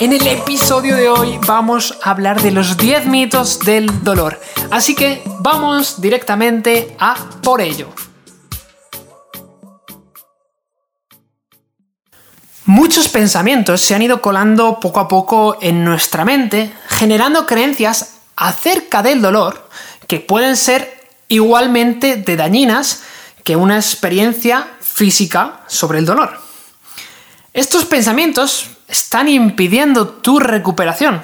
En el episodio de hoy vamos a hablar de los 10 mitos del dolor. Así que vamos directamente a por ello. Muchos pensamientos se han ido colando poco a poco en nuestra mente, generando creencias acerca del dolor que pueden ser igualmente de dañinas que una experiencia física sobre el dolor. Estos pensamientos están impidiendo tu recuperación.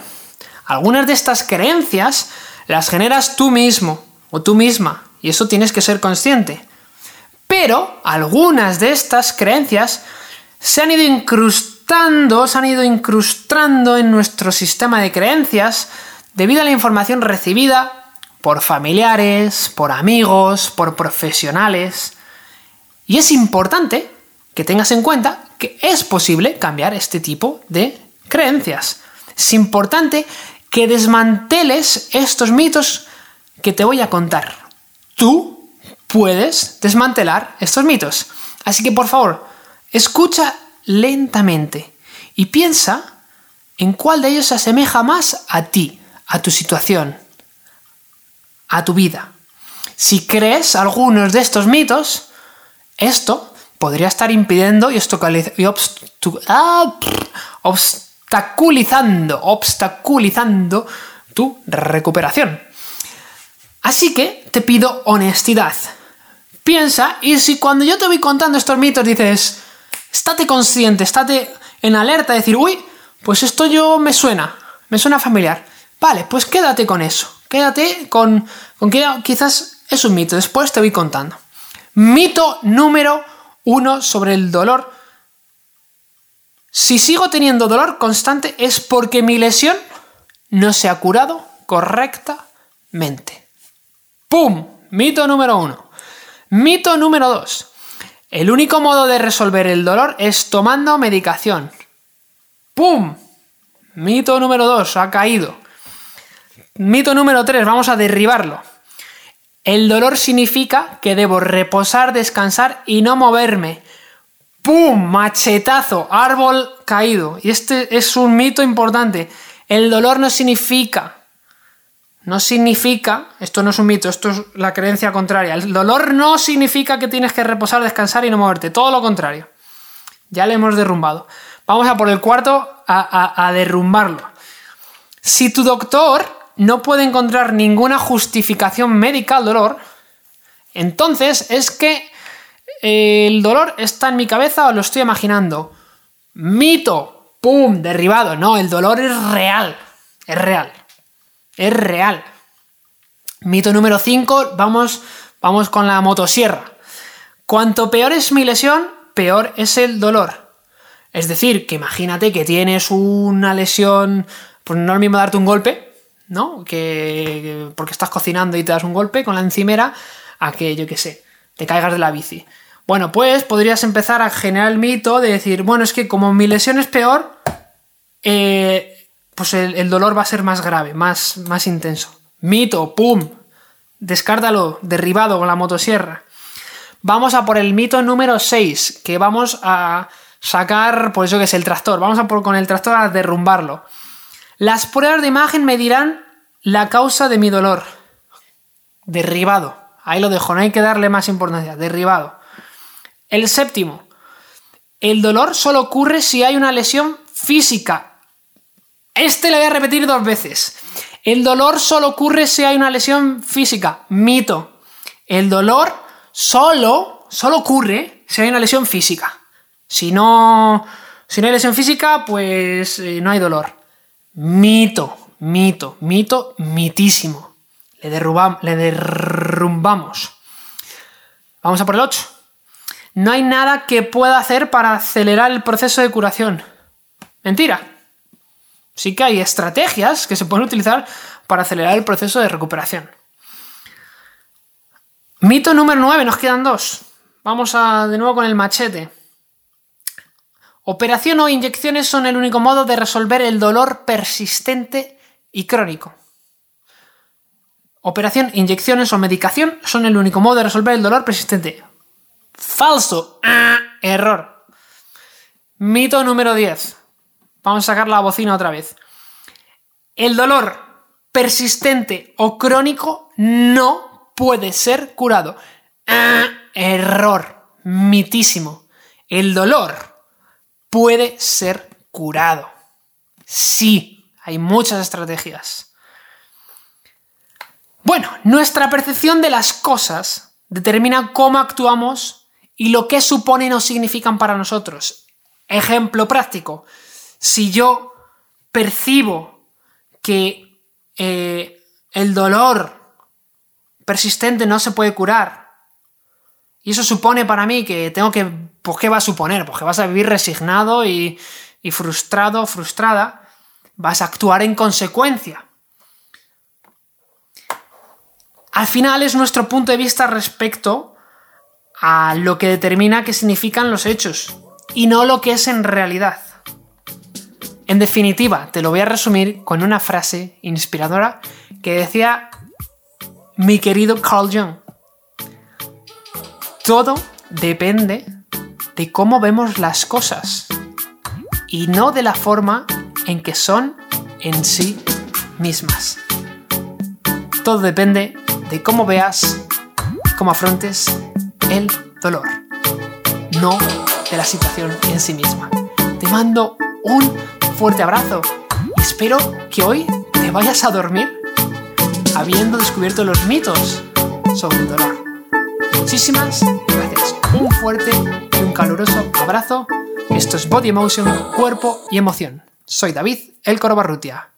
Algunas de estas creencias las generas tú mismo o tú misma, y eso tienes que ser consciente. Pero algunas de estas creencias se han ido incrustando, se han ido incrustando en nuestro sistema de creencias debido a la información recibida por familiares, por amigos, por profesionales. Y es importante que tengas en cuenta es posible cambiar este tipo de creencias. Es importante que desmanteles estos mitos que te voy a contar. Tú puedes desmantelar estos mitos. Así que por favor, escucha lentamente y piensa en cuál de ellos se asemeja más a ti, a tu situación, a tu vida. Si crees algunos de estos mitos, esto podría estar impidiendo y, ah, obstaculizando, obstaculizando tu recuperación. Así que te pido honestidad. Piensa y si cuando yo te voy contando estos mitos dices, estate consciente, estate en alerta, decir, uy, pues esto yo me suena, me suena familiar. Vale, pues quédate con eso. Quédate con, con que quizás es un mito. Después te voy contando. Mito número uno sobre el dolor. Si sigo teniendo dolor constante es porque mi lesión no se ha curado correctamente. ¡Pum! Mito número uno. Mito número dos. El único modo de resolver el dolor es tomando medicación. ¡Pum! Mito número dos. Ha caído. Mito número tres. Vamos a derribarlo. El dolor significa que debo reposar, descansar y no moverme. ¡Pum! Machetazo, árbol caído. Y este es un mito importante. El dolor no significa, no significa, esto no es un mito, esto es la creencia contraria. El dolor no significa que tienes que reposar, descansar y no moverte. Todo lo contrario. Ya le hemos derrumbado. Vamos a por el cuarto a, a derrumbarlo. Si tu doctor no puede encontrar ninguna justificación médica al dolor, entonces es que eh, el dolor está en mi cabeza o lo estoy imaginando. Mito, ¡pum! Derribado. No, el dolor es real. Es real. Es real. Mito número 5, vamos, vamos con la motosierra. Cuanto peor es mi lesión, peor es el dolor. Es decir, que imagínate que tienes una lesión, pues no es lo mismo darte un golpe, ¿no? Que, porque estás cocinando y te das un golpe con la encimera a que, yo qué sé, te caigas de la bici. Bueno, pues podrías empezar a generar el mito de decir, bueno, es que como mi lesión es peor, eh, pues el, dolor va a ser más grave, más, más intenso. Mito, ¡pum! Descártalo, derribado con la motosierra. Vamos a por el mito número 6, que vamos a sacar, por eso que es el tractor, vamos a por con el tractor a derrumbarlo. Las pruebas de imagen me dirán la causa de mi dolor. Derribado. Ahí lo dejo, no hay que darle más importancia. Derribado. El séptimo. El dolor solo ocurre si hay una lesión física. Este lo voy a repetir dos veces. El dolor solo ocurre si hay una lesión física. Mito. El dolor solo, solo ocurre si hay una lesión física. Si no, si no hay lesión física, pues eh, no hay dolor. Mito, mito, mito, mitísimo. Le, derrumbamos. Vamos a por el 8. No hay nada que pueda hacer para acelerar el proceso de curación. Mentira. Sí que hay estrategias que se pueden utilizar para acelerar el proceso de recuperación. Mito número 9, nos quedan dos. Vamos a, de nuevo con el machete. Operación o inyecciones son el único modo de resolver el dolor persistente y crónico. Operación, inyecciones o medicación son el único modo de resolver el dolor persistente. Falso. Ah, error. Mito número 10. Vamos a sacar la bocina otra vez. El dolor persistente o crónico no puede ser curado. Ah, error. Mitísimo. El dolor puede ser curado. Sí, hay muchas estrategias. Bueno, nuestra percepción de las cosas determina cómo actuamos y lo que suponen o significan para nosotros. Ejemplo práctico. Si yo percibo que eh, el dolor persistente no se puede curar, y eso supone para mí que tengo que... Pues ¿qué va a suponer? Pues que vas a vivir resignado y, y frustrado, frustrada. Vas a actuar en consecuencia. Al final es nuestro punto de vista respecto a lo que determina qué significan los hechos y no lo que es en realidad. En definitiva, te lo voy a resumir con una frase inspiradora que decía mi querido Carl Jung. Todo depende de cómo vemos las cosas y no de la forma en que son en sí mismas. Todo depende de cómo veas cómo afrontes el dolor, no de la situación en sí misma. Te mando un fuerte abrazo espero que hoy te vayas a dormir habiendo descubierto los mitos sobre el dolor. Muchísimas gracias. Un fuerte y un caluroso abrazo. Esto es Body Emotion, cuerpo y emoción. Soy David El Corobarrutia.